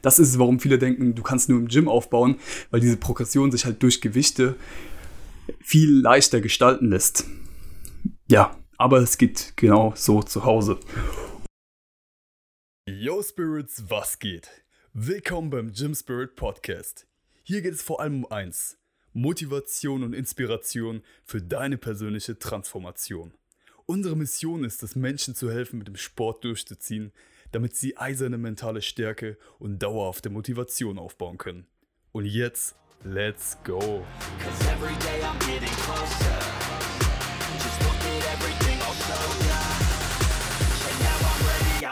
Das ist es, warum viele denken, du kannst nur im Gym aufbauen, weil diese Progression sich halt durch Gewichte viel leichter gestalten lässt. Ja, aber es geht genau so zu Hause. Yo Spirits, was geht? Willkommen beim Gym Spirit Podcast. Hier geht es vor allem um eins: Motivation und Inspiration für deine persönliche Transformation. Unsere Mission ist es, Menschen zu helfen, mit dem Sport durchzuziehen, damit sie eiserne mentale Stärke und dauerhafte Motivation aufbauen können. Und jetzt, let's go!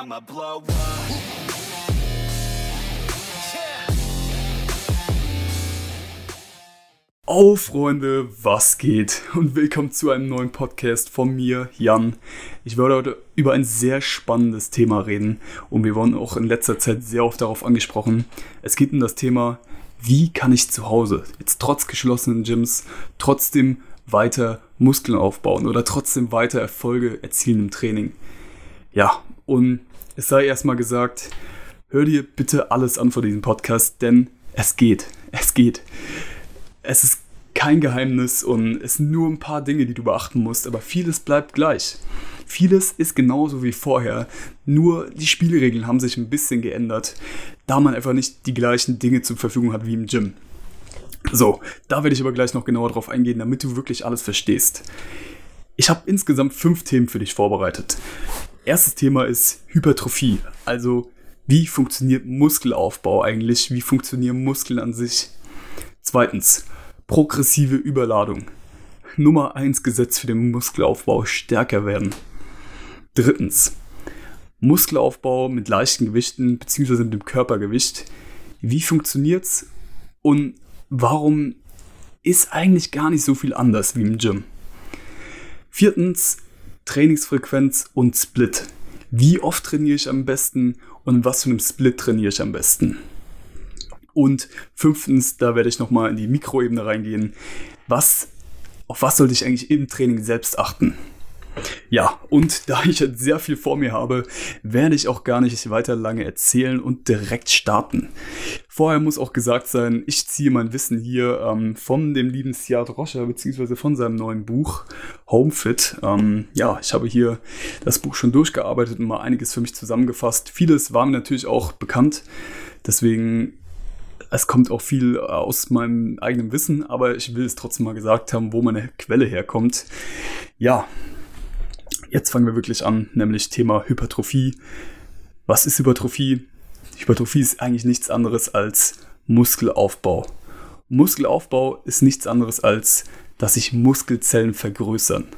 I'ma blow up. Oh Freunde, was geht? Und willkommen zu einem neuen Podcast von mir, Jan. Ich werde heute über ein sehr spannendes Thema reden und wir wurden auch in letzter Zeit sehr oft darauf angesprochen. Es geht um das Thema, wie kann ich zu Hause, jetzt trotz geschlossenen Gyms, trotzdem weiter Muskeln aufbauen oder trotzdem weiter Erfolge erzielen im Training. Ja, und es sei erstmal gesagt, hör dir bitte alles an vor diesem Podcast, denn es geht. Es geht es ist kein Geheimnis und es sind nur ein paar Dinge, die du beachten musst, aber vieles bleibt gleich. Vieles ist genauso wie vorher, nur die Spielregeln haben sich ein bisschen geändert, da man einfach nicht die gleichen Dinge zur Verfügung hat wie im Gym. So, da werde ich aber gleich noch genauer drauf eingehen, damit du wirklich alles verstehst. Ich habe insgesamt fünf Themen für dich vorbereitet. Erstes Thema ist Hypertrophie, also wie funktioniert Muskelaufbau eigentlich, wie funktionieren Muskeln an sich. Zweitens, progressive Überladung. Nummer 1 Gesetz für den Muskelaufbau stärker werden. Drittens, Muskelaufbau mit leichten Gewichten bzw. mit dem Körpergewicht. Wie funktioniert's und warum ist eigentlich gar nicht so viel anders wie im Gym? Viertens, Trainingsfrequenz und Split. Wie oft trainiere ich am besten und was für einem Split trainiere ich am besten? Und fünftens, da werde ich nochmal in die Mikroebene reingehen. Was, auf was sollte ich eigentlich im Training selbst achten? Ja, und da ich jetzt sehr viel vor mir habe, werde ich auch gar nicht weiter lange erzählen und direkt starten. Vorher muss auch gesagt sein, ich ziehe mein Wissen hier ähm, von dem lieben Siad Roscher, beziehungsweise von seinem neuen Buch Homefit. Ähm, ja, ich habe hier das Buch schon durchgearbeitet und mal einiges für mich zusammengefasst. Vieles war mir natürlich auch bekannt. Deswegen es kommt auch viel aus meinem eigenen Wissen, aber ich will es trotzdem mal gesagt haben, wo meine Quelle herkommt. Ja, jetzt fangen wir wirklich an, nämlich Thema Hypertrophie. Was ist Hypertrophie? Hypertrophie ist eigentlich nichts anderes als Muskelaufbau. Muskelaufbau ist nichts anderes als, dass sich Muskelzellen vergrößern.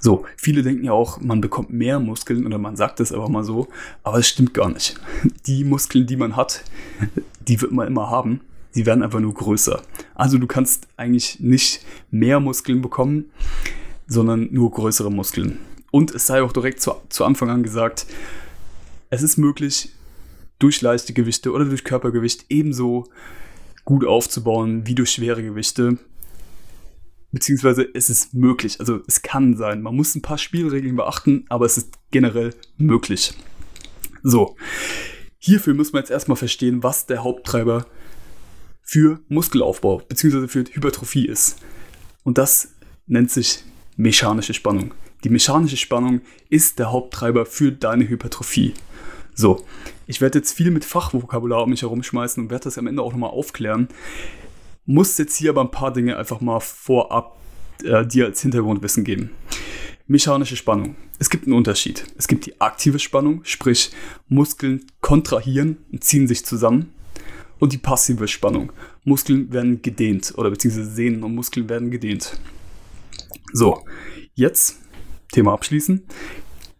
So, viele denken ja auch, man bekommt mehr Muskeln oder man sagt es aber mal so, aber es stimmt gar nicht. Die Muskeln, die man hat, die wird man immer haben. Die werden einfach nur größer. Also du kannst eigentlich nicht mehr Muskeln bekommen, sondern nur größere Muskeln. Und es sei auch direkt zu, zu Anfang an gesagt, es ist möglich, durch leichte Gewichte oder durch Körpergewicht ebenso gut aufzubauen wie durch schwere Gewichte beziehungsweise es ist möglich. Also es kann sein. Man muss ein paar Spielregeln beachten, aber es ist generell möglich. So, hierfür muss man jetzt erstmal verstehen, was der Haupttreiber für Muskelaufbau beziehungsweise für Hypertrophie ist. Und das nennt sich mechanische Spannung. Die mechanische Spannung ist der Haupttreiber für deine Hypertrophie. So, ich werde jetzt viel mit Fachvokabular um mich herumschmeißen und werde das am Ende auch nochmal aufklären. Muss jetzt hier aber ein paar Dinge einfach mal vorab äh, dir als Hintergrundwissen geben. Mechanische Spannung. Es gibt einen Unterschied. Es gibt die aktive Spannung, sprich Muskeln kontrahieren und ziehen sich zusammen. Und die passive Spannung. Muskeln werden gedehnt oder beziehungsweise Sehnen und Muskeln werden gedehnt. So, jetzt Thema abschließen.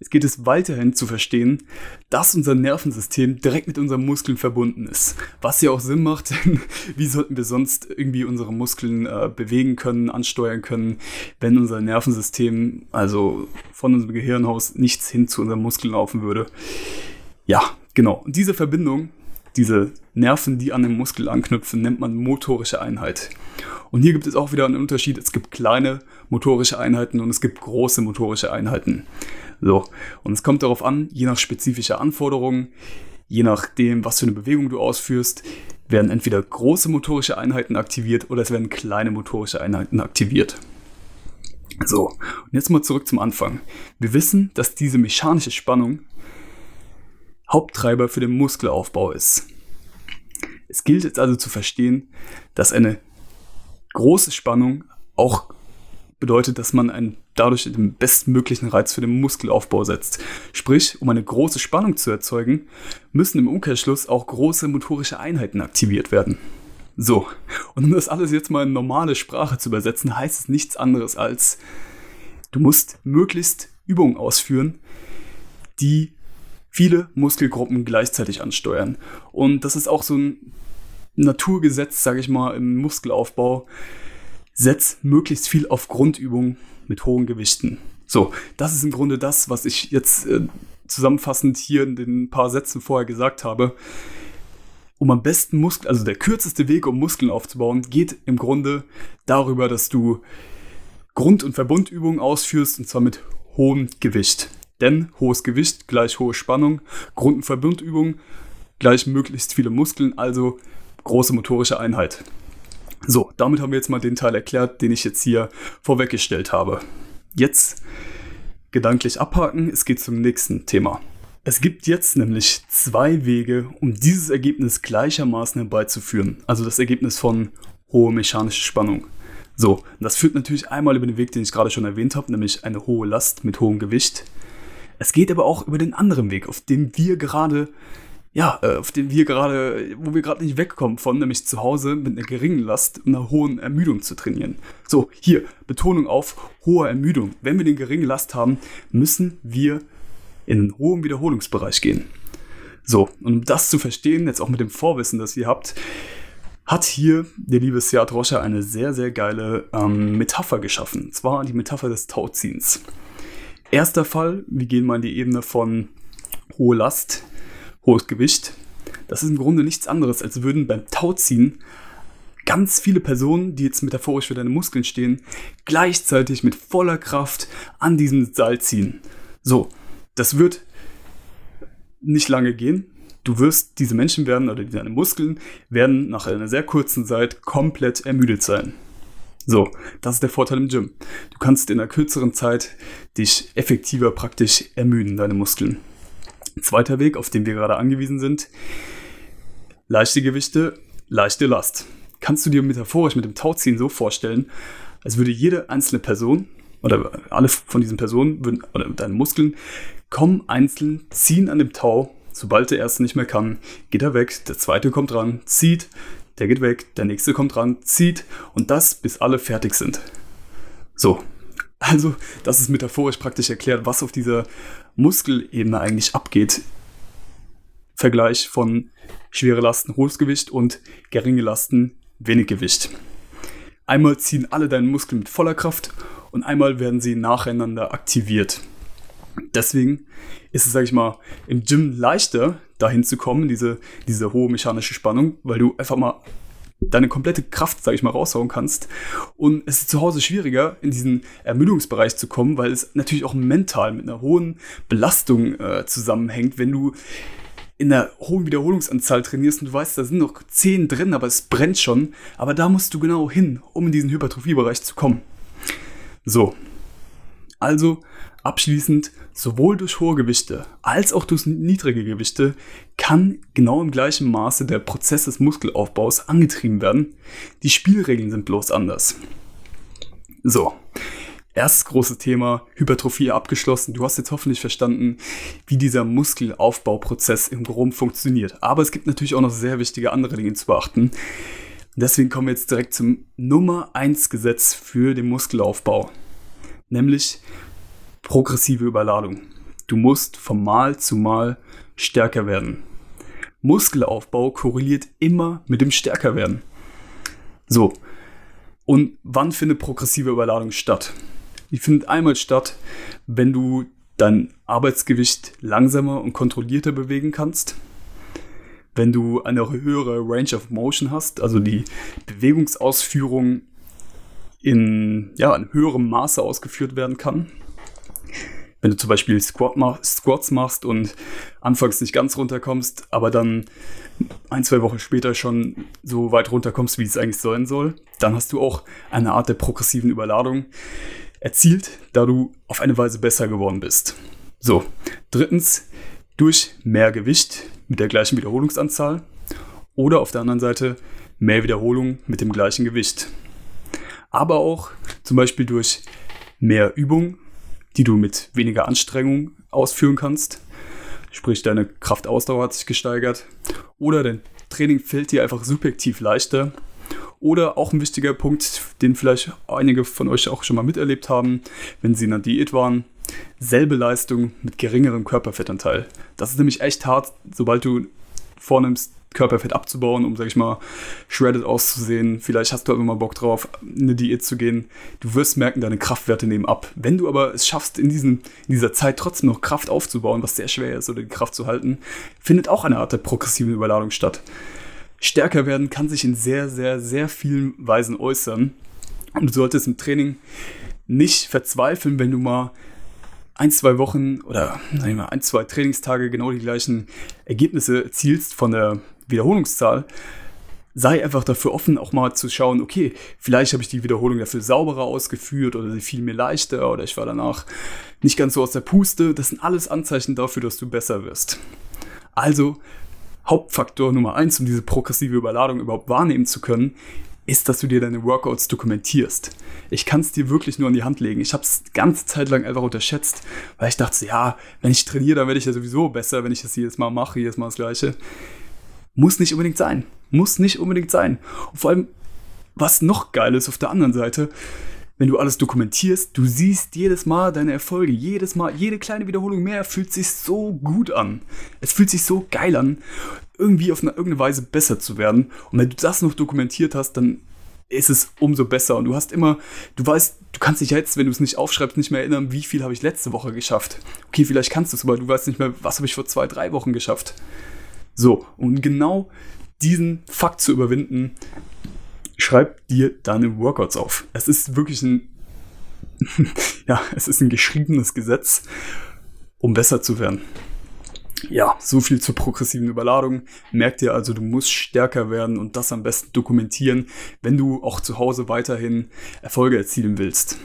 Es geht es weiterhin zu verstehen, dass unser Nervensystem direkt mit unseren Muskeln verbunden ist. Was ja auch Sinn macht, denn wie sollten wir sonst irgendwie unsere Muskeln äh, bewegen können, ansteuern können, wenn unser Nervensystem, also von unserem Gehirnhaus, nichts hin zu unseren Muskeln laufen würde. Ja, genau. Und diese Verbindung, diese Nerven, die an den Muskel anknüpfen, nennt man motorische Einheit. Und hier gibt es auch wieder einen Unterschied. Es gibt kleine motorische Einheiten und es gibt große motorische Einheiten. So, und es kommt darauf an, je nach spezifischer Anforderungen, je nachdem, was für eine Bewegung du ausführst, werden entweder große motorische Einheiten aktiviert oder es werden kleine motorische Einheiten aktiviert. So, und jetzt mal zurück zum Anfang. Wir wissen, dass diese mechanische Spannung Haupttreiber für den Muskelaufbau ist. Es gilt jetzt also zu verstehen, dass eine große Spannung auch bedeutet, dass man einen dadurch den bestmöglichen Reiz für den Muskelaufbau setzt. Sprich, um eine große Spannung zu erzeugen, müssen im Umkehrschluss auch große motorische Einheiten aktiviert werden. So, und um das alles jetzt mal in normale Sprache zu übersetzen, heißt es nichts anderes als, du musst möglichst Übungen ausführen, die viele Muskelgruppen gleichzeitig ansteuern. Und das ist auch so ein Naturgesetz, sage ich mal, im Muskelaufbau. Setz möglichst viel auf Grundübungen mit hohen Gewichten. So, das ist im Grunde das, was ich jetzt äh, zusammenfassend hier in den paar Sätzen vorher gesagt habe um am besten Muskeln, also der kürzeste Weg, um Muskeln aufzubauen, geht im Grunde darüber, dass du Grund- und Verbundübungen ausführst und zwar mit hohem Gewicht. Denn hohes Gewicht gleich hohe Spannung, Grund- und Verbundübungen gleich möglichst viele Muskeln, also große motorische Einheit. So, damit haben wir jetzt mal den Teil erklärt, den ich jetzt hier vorweggestellt habe. Jetzt gedanklich abhaken, es geht zum nächsten Thema. Es gibt jetzt nämlich zwei Wege, um dieses Ergebnis gleichermaßen herbeizuführen. Also das Ergebnis von hohe mechanische Spannung. So, das führt natürlich einmal über den Weg, den ich gerade schon erwähnt habe, nämlich eine hohe Last mit hohem Gewicht. Es geht aber auch über den anderen Weg, auf dem wir gerade, ja, äh, auf dem wir gerade, wo wir gerade nicht wegkommen von, nämlich zu Hause mit einer geringen Last und einer hohen Ermüdung zu trainieren. So, hier, Betonung auf hohe Ermüdung. Wenn wir eine geringe Last haben, müssen wir in einen hohen Wiederholungsbereich gehen. So, und um das zu verstehen, jetzt auch mit dem Vorwissen, das ihr habt, hat hier der liebe Seat Rocha eine sehr, sehr geile ähm, Metapher geschaffen. Und zwar die Metapher des Tauziehens. Erster Fall, wir gehen mal in die Ebene von hohe Last, hohes Gewicht. Das ist im Grunde nichts anderes, als würden beim Tauziehen ganz viele Personen, die jetzt metaphorisch für deine Muskeln stehen, gleichzeitig mit voller Kraft an diesem Seil ziehen. So, das wird nicht lange gehen. Du wirst, diese Menschen werden, oder deine Muskeln werden nach einer sehr kurzen Zeit komplett ermüdet sein. So, das ist der Vorteil im Gym. Du kannst in einer kürzeren Zeit dich effektiver praktisch ermüden, deine Muskeln. Zweiter Weg, auf den wir gerade angewiesen sind, leichte Gewichte, leichte Last. Kannst du dir metaphorisch mit dem Tauziehen so vorstellen, als würde jede einzelne Person oder alle von diesen Personen würden, oder deine Muskeln kommen einzeln, ziehen an dem Tau. Sobald der erste nicht mehr kann, geht er weg, der zweite kommt ran, zieht, der geht weg, der nächste kommt ran, zieht und das bis alle fertig sind. So, also das ist metaphorisch praktisch erklärt, was auf dieser Muskelebene eigentlich abgeht. Vergleich von schwere Lasten hohes Gewicht und geringe Lasten wenig Gewicht. Einmal ziehen alle deine Muskeln mit voller Kraft und einmal werden sie nacheinander aktiviert. Deswegen ist es, sag ich mal, im Gym leichter, dahin zu kommen, diese, diese hohe mechanische Spannung, weil du einfach mal deine komplette Kraft, sag ich mal, raushauen kannst. Und es ist zu Hause schwieriger, in diesen Ermüdungsbereich zu kommen, weil es natürlich auch mental mit einer hohen Belastung äh, zusammenhängt, wenn du in einer hohen Wiederholungsanzahl trainierst und du weißt, da sind noch 10 drin, aber es brennt schon. Aber da musst du genau hin, um in diesen Hypertrophiebereich zu kommen. So. Also abschließend, sowohl durch hohe Gewichte als auch durch niedrige Gewichte kann genau im gleichen Maße der Prozess des Muskelaufbaus angetrieben werden. Die Spielregeln sind bloß anders. So. Erstes großes Thema, Hypertrophie abgeschlossen. Du hast jetzt hoffentlich verstanden, wie dieser Muskelaufbauprozess im Groben funktioniert. Aber es gibt natürlich auch noch sehr wichtige andere Dinge zu beachten. Deswegen kommen wir jetzt direkt zum Nummer 1 Gesetz für den Muskelaufbau, nämlich progressive Überladung. Du musst vom Mal zu Mal stärker werden. Muskelaufbau korreliert immer mit dem Stärkerwerden. So, und wann findet progressive Überladung statt? Die findet einmal statt, wenn du dein Arbeitsgewicht langsamer und kontrollierter bewegen kannst wenn du eine höhere Range of Motion hast, also die Bewegungsausführung in, ja, in höherem Maße ausgeführt werden kann. Wenn du zum Beispiel Squat mach, Squats machst und anfangs nicht ganz runterkommst, aber dann ein, zwei Wochen später schon so weit runterkommst, wie es eigentlich sein soll, dann hast du auch eine Art der progressiven Überladung erzielt, da du auf eine Weise besser geworden bist. So, drittens, durch mehr Gewicht mit der gleichen Wiederholungsanzahl oder auf der anderen Seite mehr Wiederholung mit dem gleichen Gewicht. Aber auch zum Beispiel durch mehr Übung die du mit weniger Anstrengung ausführen kannst. Sprich, deine Kraftausdauer hat sich gesteigert. Oder dein Training fällt dir einfach subjektiv leichter. Oder auch ein wichtiger Punkt, den vielleicht einige von euch auch schon mal miterlebt haben, wenn sie in einer Diät waren. Selbe Leistung mit geringerem Körperfettanteil. Das ist nämlich echt hart, sobald du vornimmst, Körperfett abzubauen, um, sag ich mal, shredded auszusehen. Vielleicht hast du aber mal Bock drauf, eine Diät zu gehen. Du wirst merken, deine Kraftwerte nehmen ab. Wenn du aber es schaffst, in, diesen, in dieser Zeit trotzdem noch Kraft aufzubauen, was sehr schwer ist, oder die Kraft zu halten, findet auch eine Art der progressiven Überladung statt. Stärker werden kann sich in sehr, sehr, sehr vielen Weisen äußern. Und du solltest im Training nicht verzweifeln, wenn du mal ein, zwei Wochen oder sagen wir, ein, zwei Trainingstage genau die gleichen Ergebnisse erzielst von der Wiederholungszahl, sei einfach dafür offen, auch mal zu schauen, okay, vielleicht habe ich die Wiederholung dafür sauberer ausgeführt oder sie fiel mir leichter oder ich war danach nicht ganz so aus der Puste. Das sind alles Anzeichen dafür, dass du besser wirst. Also, Hauptfaktor Nummer eins, um diese progressive Überladung überhaupt wahrnehmen zu können, ist, dass du dir deine Workouts dokumentierst. Ich kann es dir wirklich nur an die Hand legen. Ich habe es ganze Zeit lang einfach unterschätzt, weil ich dachte, ja, wenn ich trainiere, dann werde ich ja sowieso besser, wenn ich das jedes Mal mache, jedes Mal das Gleiche. Muss nicht unbedingt sein. Muss nicht unbedingt sein. Und vor allem, was noch geil ist auf der anderen Seite, wenn du alles dokumentierst, du siehst jedes Mal deine Erfolge, jedes Mal, jede kleine Wiederholung mehr fühlt sich so gut an. Es fühlt sich so geil an, irgendwie auf eine irgendeine Weise besser zu werden. Und wenn du das noch dokumentiert hast, dann ist es umso besser. Und du hast immer, du weißt, du kannst dich jetzt, wenn du es nicht aufschreibst, nicht mehr erinnern, wie viel habe ich letzte Woche geschafft. Okay, vielleicht kannst du es, aber du weißt nicht mehr, was habe ich vor zwei, drei Wochen geschafft. So, und genau diesen Fakt zu überwinden, schreib dir deine Workouts auf. Es ist wirklich ein, ja, es ist ein geschriebenes Gesetz, um besser zu werden. Ja, so viel zur progressiven Überladung. Merkt dir also, du musst stärker werden und das am besten dokumentieren, wenn du auch zu Hause weiterhin Erfolge erzielen willst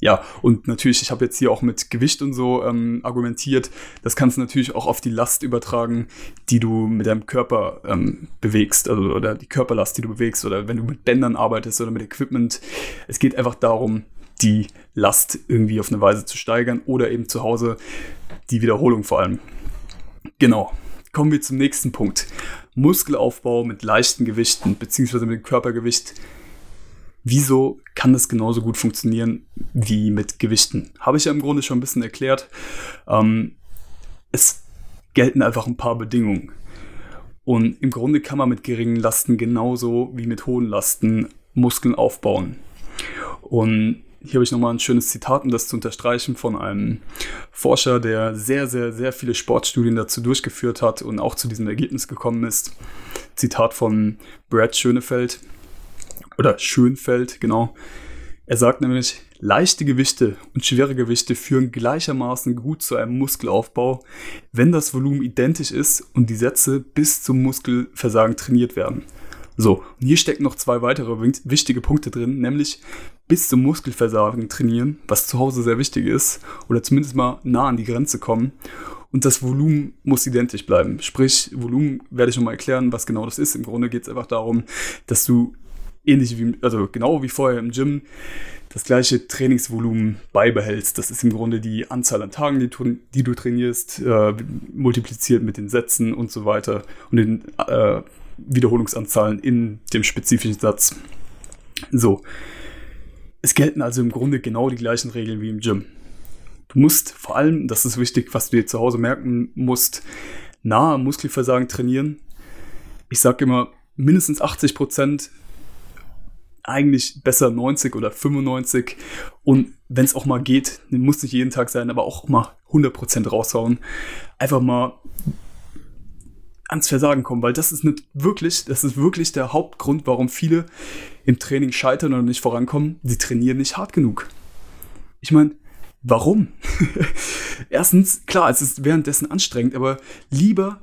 ja, und natürlich, ich habe jetzt hier auch mit Gewicht und so ähm, argumentiert. Das kannst du natürlich auch auf die Last übertragen, die du mit deinem Körper ähm, bewegst, also oder die Körperlast, die du bewegst, oder wenn du mit Bändern arbeitest oder mit Equipment. Es geht einfach darum, die Last irgendwie auf eine Weise zu steigern oder eben zu Hause die Wiederholung vor allem. Genau. Kommen wir zum nächsten Punkt. Muskelaufbau mit leichten Gewichten beziehungsweise mit dem Körpergewicht wieso kann das genauso gut funktionieren wie mit Gewichten? Habe ich ja im Grunde schon ein bisschen erklärt. Ähm, es gelten einfach ein paar Bedingungen. Und im Grunde kann man mit geringen Lasten genauso wie mit hohen Lasten Muskeln aufbauen. Und hier habe ich nochmal ein schönes Zitat, um das zu unterstreichen, von einem Forscher, der sehr, sehr, sehr viele Sportstudien dazu durchgeführt hat und auch zu diesem Ergebnis gekommen ist. Zitat von Brad Schönefeld oder Schönfeld, genau. Er sagt nämlich, leichte Gewichte und schwere Gewichte führen gleichermaßen gut zu einem Muskelaufbau, wenn das Volumen identisch ist und die Sätze bis zum Muskelversagen trainiert werden. So, und hier stecken noch zwei weitere wichtige Punkte drin, nämlich bis zum Muskelversagen trainieren, was zu Hause sehr wichtig ist, oder zumindest mal nah an die Grenze kommen. Und das Volumen muss identisch bleiben. Sprich, Volumen werde ich nochmal erklären, was genau das ist. Im Grunde geht es einfach darum, dass du ähnlich wie, also genau wie vorher im Gym, das gleiche Trainingsvolumen beibehältst. Das ist im Grunde die Anzahl an Tagen, die, du, die du trainierst, äh, multipliziert mit den Sätzen und so weiter und den äh, Wiederholungsanzahlen in dem spezifischen Satz. So. Es gelten also im Grunde genau die gleichen Regeln wie im Gym. Du musst vor allem, das ist wichtig, was du dir zu Hause merken musst, nah am Muskelversagen trainieren. Ich sage immer, mindestens 80 Prozent eigentlich besser 90 oder 95. Und wenn es auch mal geht, muss nicht jeden Tag sein, aber auch mal 100% raushauen. Einfach mal ans Versagen kommen, weil das ist nicht wirklich, das ist wirklich der Hauptgrund, warum viele im Training scheitern oder nicht vorankommen. Sie trainieren nicht hart genug. Ich meine, Warum? Erstens, klar, es ist währenddessen anstrengend, aber lieber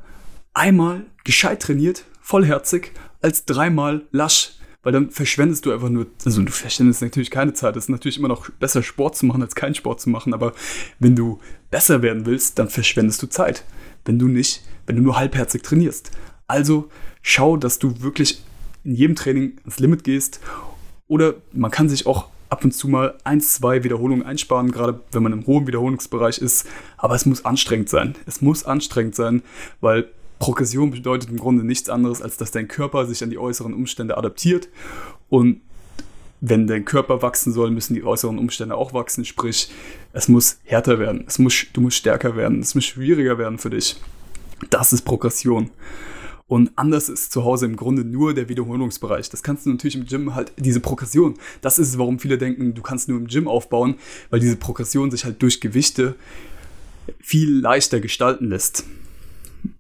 einmal gescheit trainiert, vollherzig, als dreimal lasch. Weil dann verschwendest du einfach nur, also du verschwendest natürlich keine Zeit. Es ist natürlich immer noch besser, Sport zu machen, als keinen Sport zu machen. Aber wenn du besser werden willst, dann verschwendest du Zeit. Wenn du nicht, wenn du nur halbherzig trainierst. Also schau, dass du wirklich in jedem Training ans Limit gehst. Oder man kann sich auch ab und zu mal ein, zwei Wiederholungen einsparen, gerade wenn man im hohen Wiederholungsbereich ist. Aber es muss anstrengend sein. Es muss anstrengend sein, weil Progression bedeutet im Grunde nichts anderes, als dass dein Körper sich an die äußeren Umstände adaptiert. Und wenn dein Körper wachsen soll, müssen die äußeren Umstände auch wachsen. Sprich, es muss härter werden, es muss, du musst stärker werden, es muss schwieriger werden für dich. Das ist Progression. Und anders ist zu Hause im Grunde nur der Wiederholungsbereich. Das kannst du natürlich im Gym halt, diese Progression, das ist es, warum viele denken, du kannst nur im Gym aufbauen, weil diese Progression sich halt durch Gewichte viel leichter gestalten lässt.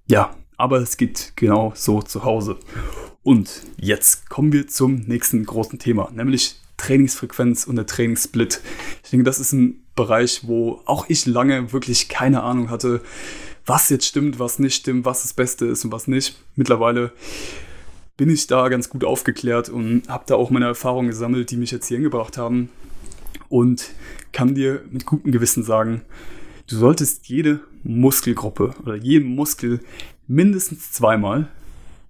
Ja, aber es geht genau so zu Hause. Und jetzt kommen wir zum nächsten großen Thema, nämlich Trainingsfrequenz und der Trainingssplit. Ich denke, das ist ein Bereich, wo auch ich lange wirklich keine Ahnung hatte, was jetzt stimmt, was nicht stimmt, was das Beste ist und was nicht. Mittlerweile bin ich da ganz gut aufgeklärt und habe da auch meine Erfahrungen gesammelt, die mich jetzt hier hingebracht haben. Und kann dir mit gutem Gewissen sagen, du solltest jede Muskelgruppe oder jeden Muskel mindestens zweimal,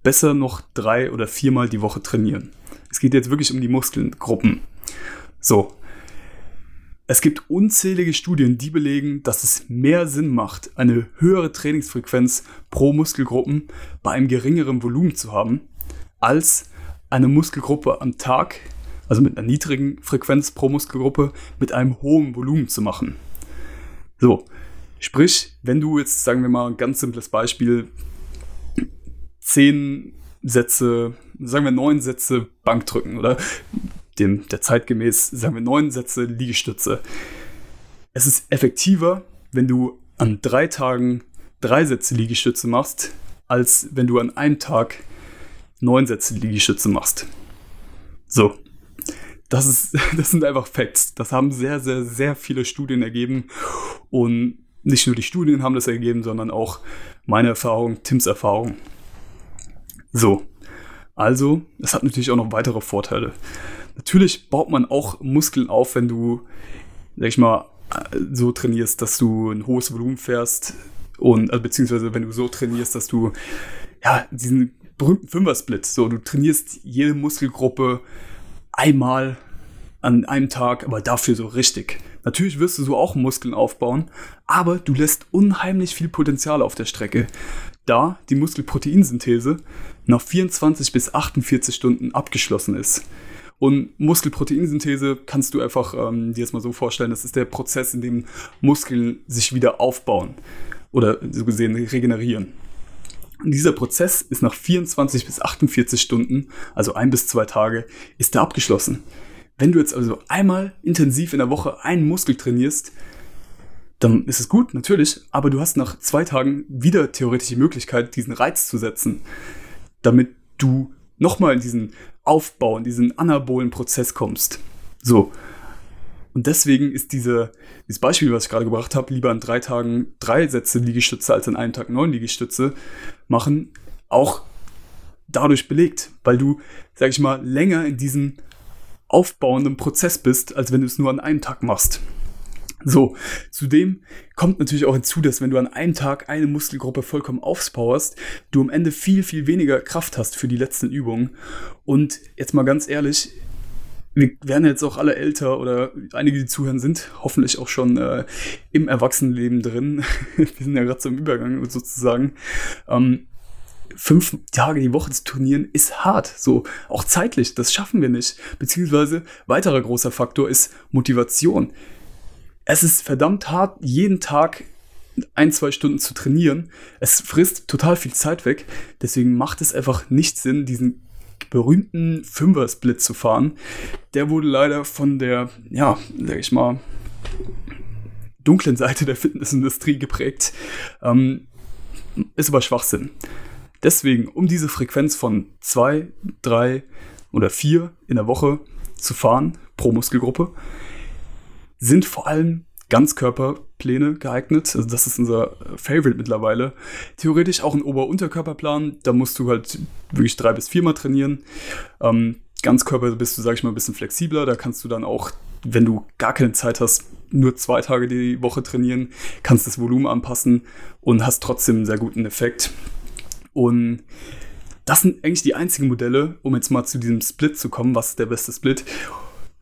besser noch drei oder viermal die Woche trainieren. Es geht jetzt wirklich um die Muskelgruppen. So. Es gibt unzählige Studien, die belegen, dass es mehr Sinn macht, eine höhere Trainingsfrequenz pro Muskelgruppen bei einem geringeren Volumen zu haben, als eine Muskelgruppe am Tag, also mit einer niedrigen Frequenz pro Muskelgruppe, mit einem hohen Volumen zu machen. So, Sprich, wenn du jetzt, sagen wir mal, ein ganz simples Beispiel, zehn Sätze, sagen wir neun Sätze Bankdrücken oder dem, der zeitgemäß, sagen wir neun Sätze Liegestütze. Es ist effektiver, wenn du an drei Tagen drei Sätze Liegestütze machst, als wenn du an einem Tag neun Sätze Liegestütze machst. So. Das, ist, das sind einfach Facts. Das haben sehr, sehr, sehr viele Studien ergeben. Und nicht nur die Studien haben das ergeben, sondern auch meine Erfahrung, Tims Erfahrung. So, also, es hat natürlich auch noch weitere Vorteile. Natürlich baut man auch Muskeln auf, wenn du, sag ich mal, so trainierst, dass du ein hohes Volumen fährst und also, beziehungsweise wenn du so trainierst, dass du ja diesen berühmten Fünfer-Split, so du trainierst jede Muskelgruppe einmal an einem Tag, aber dafür so richtig. Natürlich wirst du so auch Muskeln aufbauen, aber du lässt unheimlich viel Potenzial auf der Strecke, da die Muskelproteinsynthese nach 24 bis 48 Stunden abgeschlossen ist. Und Muskelproteinsynthese kannst du einfach ähm, dir jetzt mal so vorstellen, das ist der Prozess, in dem Muskeln sich wieder aufbauen oder so gesehen regenerieren. Und dieser Prozess ist nach 24 bis 48 Stunden, also ein bis zwei Tage, ist er abgeschlossen. Wenn du jetzt also einmal intensiv in der Woche einen Muskel trainierst, dann ist es gut, natürlich, aber du hast nach zwei Tagen wieder theoretisch die Möglichkeit, diesen Reiz zu setzen, damit du nochmal in diesen Aufbau, in diesen anabolen Prozess kommst. So. Und deswegen ist diese, dieses Beispiel, was ich gerade gebracht habe, lieber an drei Tagen drei Sätze Liegestütze als an einem Tag neun Liegestütze machen, auch dadurch belegt, weil du, sag ich mal, länger in diesem aufbauenden Prozess bist, als wenn du es nur an einem Tag machst. So, zudem kommt natürlich auch hinzu, dass wenn du an einem Tag eine Muskelgruppe vollkommen aufspowerst, du am Ende viel, viel weniger Kraft hast für die letzten Übungen. Und jetzt mal ganz ehrlich, wir werden jetzt auch alle älter oder einige, die zuhören, sind hoffentlich auch schon äh, im Erwachsenenleben drin. wir sind ja gerade so im Übergang sozusagen. Ähm, fünf Tage die Woche zu trainieren ist hart. So, auch zeitlich, das schaffen wir nicht. Beziehungsweise, weiterer großer Faktor ist Motivation. Es ist verdammt hart, jeden Tag ein, zwei Stunden zu trainieren. Es frisst total viel Zeit weg. Deswegen macht es einfach nicht Sinn, diesen berühmten Fünfer-Split zu fahren. Der wurde leider von der, ja, sag ich mal, dunklen Seite der Fitnessindustrie geprägt. Ähm, ist aber Schwachsinn. Deswegen, um diese Frequenz von zwei, drei oder vier in der Woche zu fahren pro Muskelgruppe, sind vor allem Ganzkörperpläne geeignet. Also das ist unser Favorite mittlerweile. Theoretisch auch ein Ober-Unterkörperplan. Da musst du halt wirklich drei bis viermal trainieren. Ähm, Ganzkörper bist du, sag ich mal, ein bisschen flexibler. Da kannst du dann auch, wenn du gar keine Zeit hast, nur zwei Tage die Woche trainieren, kannst das Volumen anpassen und hast trotzdem einen sehr guten Effekt. Und das sind eigentlich die einzigen Modelle, um jetzt mal zu diesem Split zu kommen. Was ist der beste Split?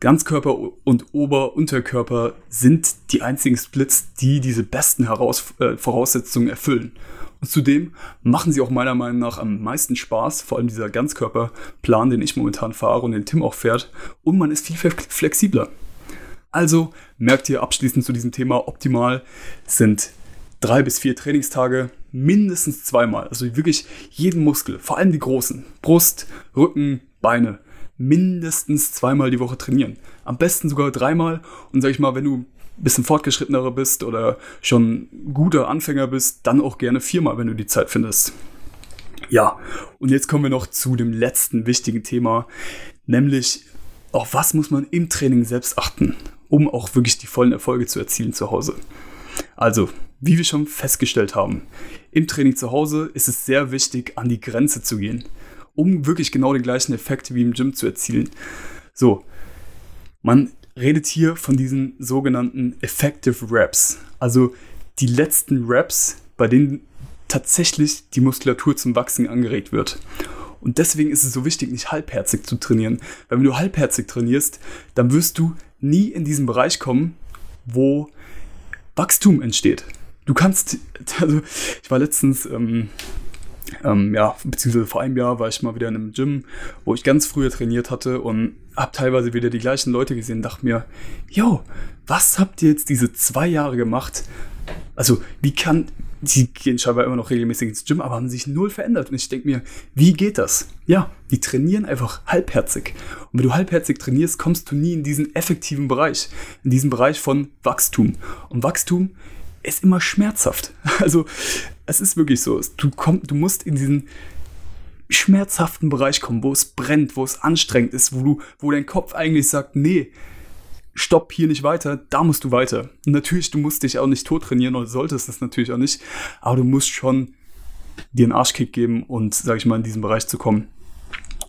Ganzkörper und Ober-Unterkörper sind die einzigen Splits, die diese besten Heraus äh, Voraussetzungen erfüllen. Und zudem machen sie auch meiner Meinung nach am meisten Spaß, vor allem dieser Ganzkörperplan, den ich momentan fahre und den Tim auch fährt. Und man ist viel flexibler. Also merkt ihr abschließend zu diesem Thema optimal sind drei bis vier Trainingstage mindestens zweimal. Also wirklich jeden Muskel, vor allem die großen, Brust, Rücken, Beine, mindestens zweimal die Woche trainieren. Am besten sogar dreimal. Und sag ich mal, wenn du ein bisschen fortgeschrittener bist oder schon guter Anfänger bist, dann auch gerne viermal, wenn du die Zeit findest. Ja, und jetzt kommen wir noch zu dem letzten wichtigen Thema, nämlich auf was muss man im Training selbst achten, um auch wirklich die vollen Erfolge zu erzielen zu Hause. Also, wie wir schon festgestellt haben, im Training zu Hause ist es sehr wichtig, an die Grenze zu gehen um wirklich genau den gleichen Effekt wie im Gym zu erzielen. So, man redet hier von diesen sogenannten Effective Reps, also die letzten Reps, bei denen tatsächlich die Muskulatur zum Wachsen angeregt wird. Und deswegen ist es so wichtig, nicht halbherzig zu trainieren. Weil wenn du halbherzig trainierst, dann wirst du nie in diesen Bereich kommen, wo Wachstum entsteht. Du kannst, also ich war letztens ähm, ähm, ja, beziehungsweise vor einem Jahr war ich mal wieder in einem Gym, wo ich ganz früher trainiert hatte und habe teilweise wieder die gleichen Leute gesehen und dachte mir, yo, was habt ihr jetzt diese zwei Jahre gemacht? Also, wie kann, die gehen scheinbar immer noch regelmäßig ins Gym, aber haben sich null verändert. Und ich denke mir, wie geht das? Ja, die trainieren einfach halbherzig. Und wenn du halbherzig trainierst, kommst du nie in diesen effektiven Bereich, in diesen Bereich von Wachstum. Und Wachstum ist immer schmerzhaft. Also es ist wirklich so. Du, komm, du musst in diesen schmerzhaften Bereich kommen, wo es brennt, wo es anstrengend ist, wo, du, wo dein Kopf eigentlich sagt, nee, stopp hier nicht weiter, da musst du weiter. Natürlich, du musst dich auch nicht tot trainieren oder solltest das natürlich auch nicht, aber du musst schon dir einen Arschkick geben und, sag ich mal, in diesen Bereich zu kommen.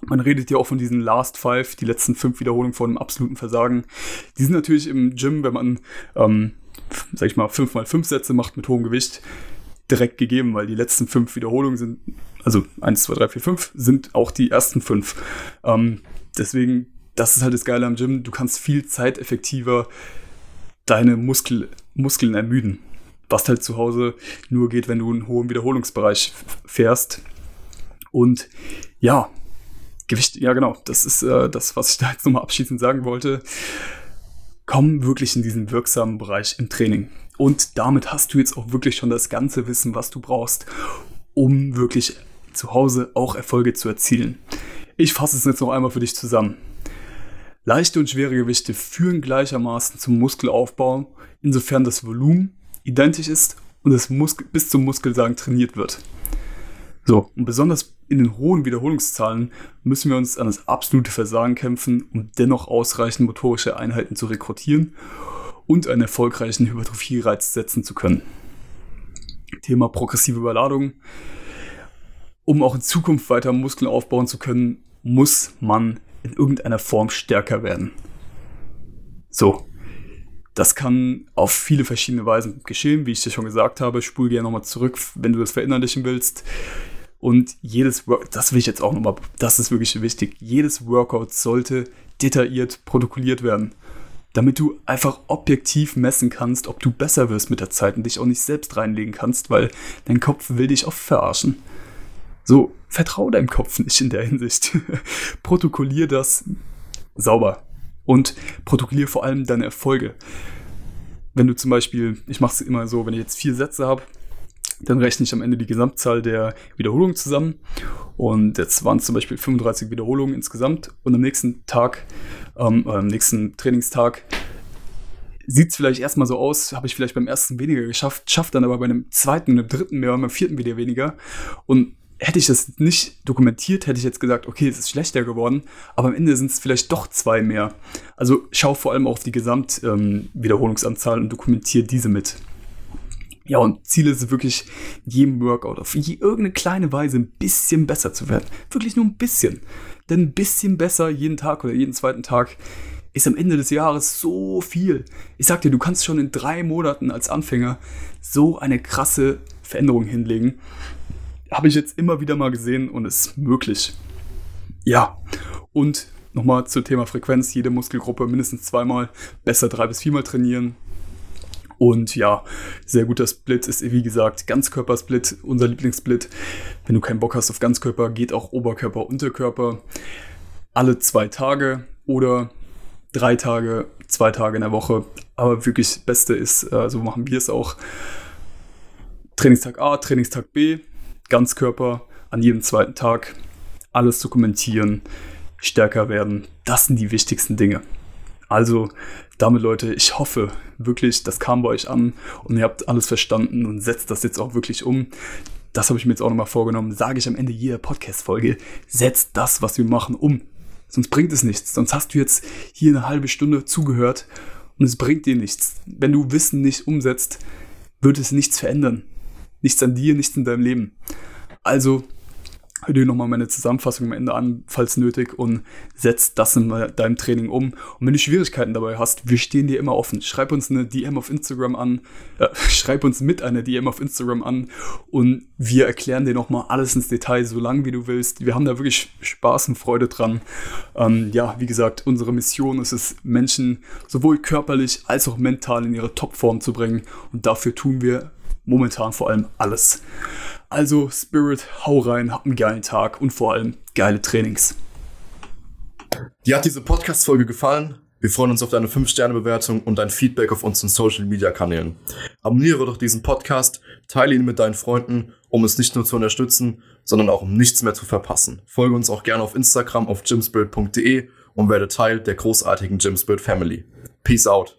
Man redet ja auch von diesen Last Five, die letzten fünf Wiederholungen von einem absoluten Versagen. Die sind natürlich im Gym, wenn man, ähm, sag ich mal, fünf mal fünf Sätze macht mit hohem Gewicht, direkt gegeben, weil die letzten fünf Wiederholungen sind, also 1, 2, 3, 4, 5, sind auch die ersten fünf. Ähm, deswegen, das ist halt das Geile am Gym, du kannst viel zeiteffektiver deine Muskel, Muskeln ermüden. Was halt zu Hause nur geht, wenn du einen hohen Wiederholungsbereich fährst. Und ja, Gewicht, ja genau, das ist äh, das, was ich da jetzt nochmal abschließend sagen wollte. Komm wirklich in diesen wirksamen Bereich im Training. Und damit hast du jetzt auch wirklich schon das ganze Wissen, was du brauchst, um wirklich zu Hause auch Erfolge zu erzielen. Ich fasse es jetzt noch einmal für dich zusammen. Leichte und schwere Gewichte führen gleichermaßen zum Muskelaufbau, insofern das Volumen identisch ist und das bis zum Muskelsagen trainiert wird. So, und besonders in den hohen Wiederholungszahlen müssen wir uns an das absolute Versagen kämpfen, um dennoch ausreichend motorische Einheiten zu rekrutieren und einen erfolgreichen Hypertrophie-Reiz setzen zu können. Thema progressive Überladung. Um auch in Zukunft weiter Muskeln aufbauen zu können, muss man in irgendeiner Form stärker werden. So, das kann auf viele verschiedene Weisen geschehen, wie ich dir schon gesagt habe. Spul gerne nochmal zurück, wenn du das verinnerlichen willst. Und jedes Workout, das will ich jetzt auch nochmal, das ist wirklich wichtig. Jedes Workout sollte detailliert protokolliert werden damit du einfach objektiv messen kannst, ob du besser wirst mit der Zeit und dich auch nicht selbst reinlegen kannst, weil dein Kopf will dich oft verarschen. So, vertrau deinem Kopf nicht in der Hinsicht. Protokollier das sauber und protokollier vor allem deine Erfolge. Wenn du zum Beispiel, ich mache es immer so, wenn ich jetzt vier Sätze habe, dann rechne ich am Ende die Gesamtzahl der Wiederholungen zusammen. Und jetzt waren es zum Beispiel 35 Wiederholungen insgesamt. Und am nächsten Tag, ähm, am nächsten Trainingstag, sieht es vielleicht erstmal so aus, habe ich vielleicht beim ersten weniger geschafft, schafft dann aber bei einem zweiten, einem dritten mehr, beim vierten wieder weniger. Und hätte ich das nicht dokumentiert, hätte ich jetzt gesagt, okay, es ist schlechter geworden, aber am Ende sind es vielleicht doch zwei mehr. Also schau vor allem auf die Gesamtwiederholungsanzahl ähm, und dokumentiere diese mit. Ja, und Ziel ist es wirklich, jedem Workout auf irgendeine kleine Weise ein bisschen besser zu werden. Wirklich nur ein bisschen. Denn ein bisschen besser jeden Tag oder jeden zweiten Tag ist am Ende des Jahres so viel. Ich sag dir, du kannst schon in drei Monaten als Anfänger so eine krasse Veränderung hinlegen. Habe ich jetzt immer wieder mal gesehen und ist möglich. Ja, und nochmal zum Thema Frequenz. Jede Muskelgruppe mindestens zweimal, besser drei bis viermal trainieren. Und ja, sehr guter Split ist, wie gesagt, Ganzkörpersplit, unser Lieblingssplit. Wenn du keinen Bock hast auf Ganzkörper, geht auch Oberkörper, Unterkörper. Alle zwei Tage oder drei Tage, zwei Tage in der Woche. Aber wirklich das Beste ist, äh, so machen wir es auch. Trainingstag A, Trainingstag B, Ganzkörper an jedem zweiten Tag. Alles dokumentieren, stärker werden. Das sind die wichtigsten Dinge. Also damit, Leute, ich hoffe wirklich, das kam bei euch an und ihr habt alles verstanden und setzt das jetzt auch wirklich um. Das habe ich mir jetzt auch nochmal vorgenommen. Sage ich am Ende jeder Podcast-Folge, setzt das, was wir machen, um. Sonst bringt es nichts. Sonst hast du jetzt hier eine halbe Stunde zugehört und es bringt dir nichts. Wenn du Wissen nicht umsetzt, wird es nichts verändern. Nichts an dir, nichts in deinem Leben. Also hör dir nochmal meine Zusammenfassung am Ende an, falls nötig, und setz das in deinem Training um. Und wenn du Schwierigkeiten dabei hast, wir stehen dir immer offen. Schreib uns eine DM auf Instagram an, äh, schreib uns mit einer DM auf Instagram an und wir erklären dir nochmal alles ins Detail, so lange wie du willst. Wir haben da wirklich Spaß und Freude dran. Ähm, ja, wie gesagt, unsere Mission ist es, Menschen sowohl körperlich als auch mental in ihre Topform zu bringen. Und dafür tun wir momentan vor allem alles. Also Spirit, hau rein, hab einen geilen Tag und vor allem geile Trainings. Dir hat diese Podcast-Folge gefallen? Wir freuen uns auf deine 5-Sterne-Bewertung und dein Feedback auf unseren Social-Media-Kanälen. Abonniere doch diesen Podcast, teile ihn mit deinen Freunden, um es nicht nur zu unterstützen, sondern auch um nichts mehr zu verpassen. Folge uns auch gerne auf Instagram auf gymspirit.de und werde Teil der großartigen Gymspirit Family. Peace out.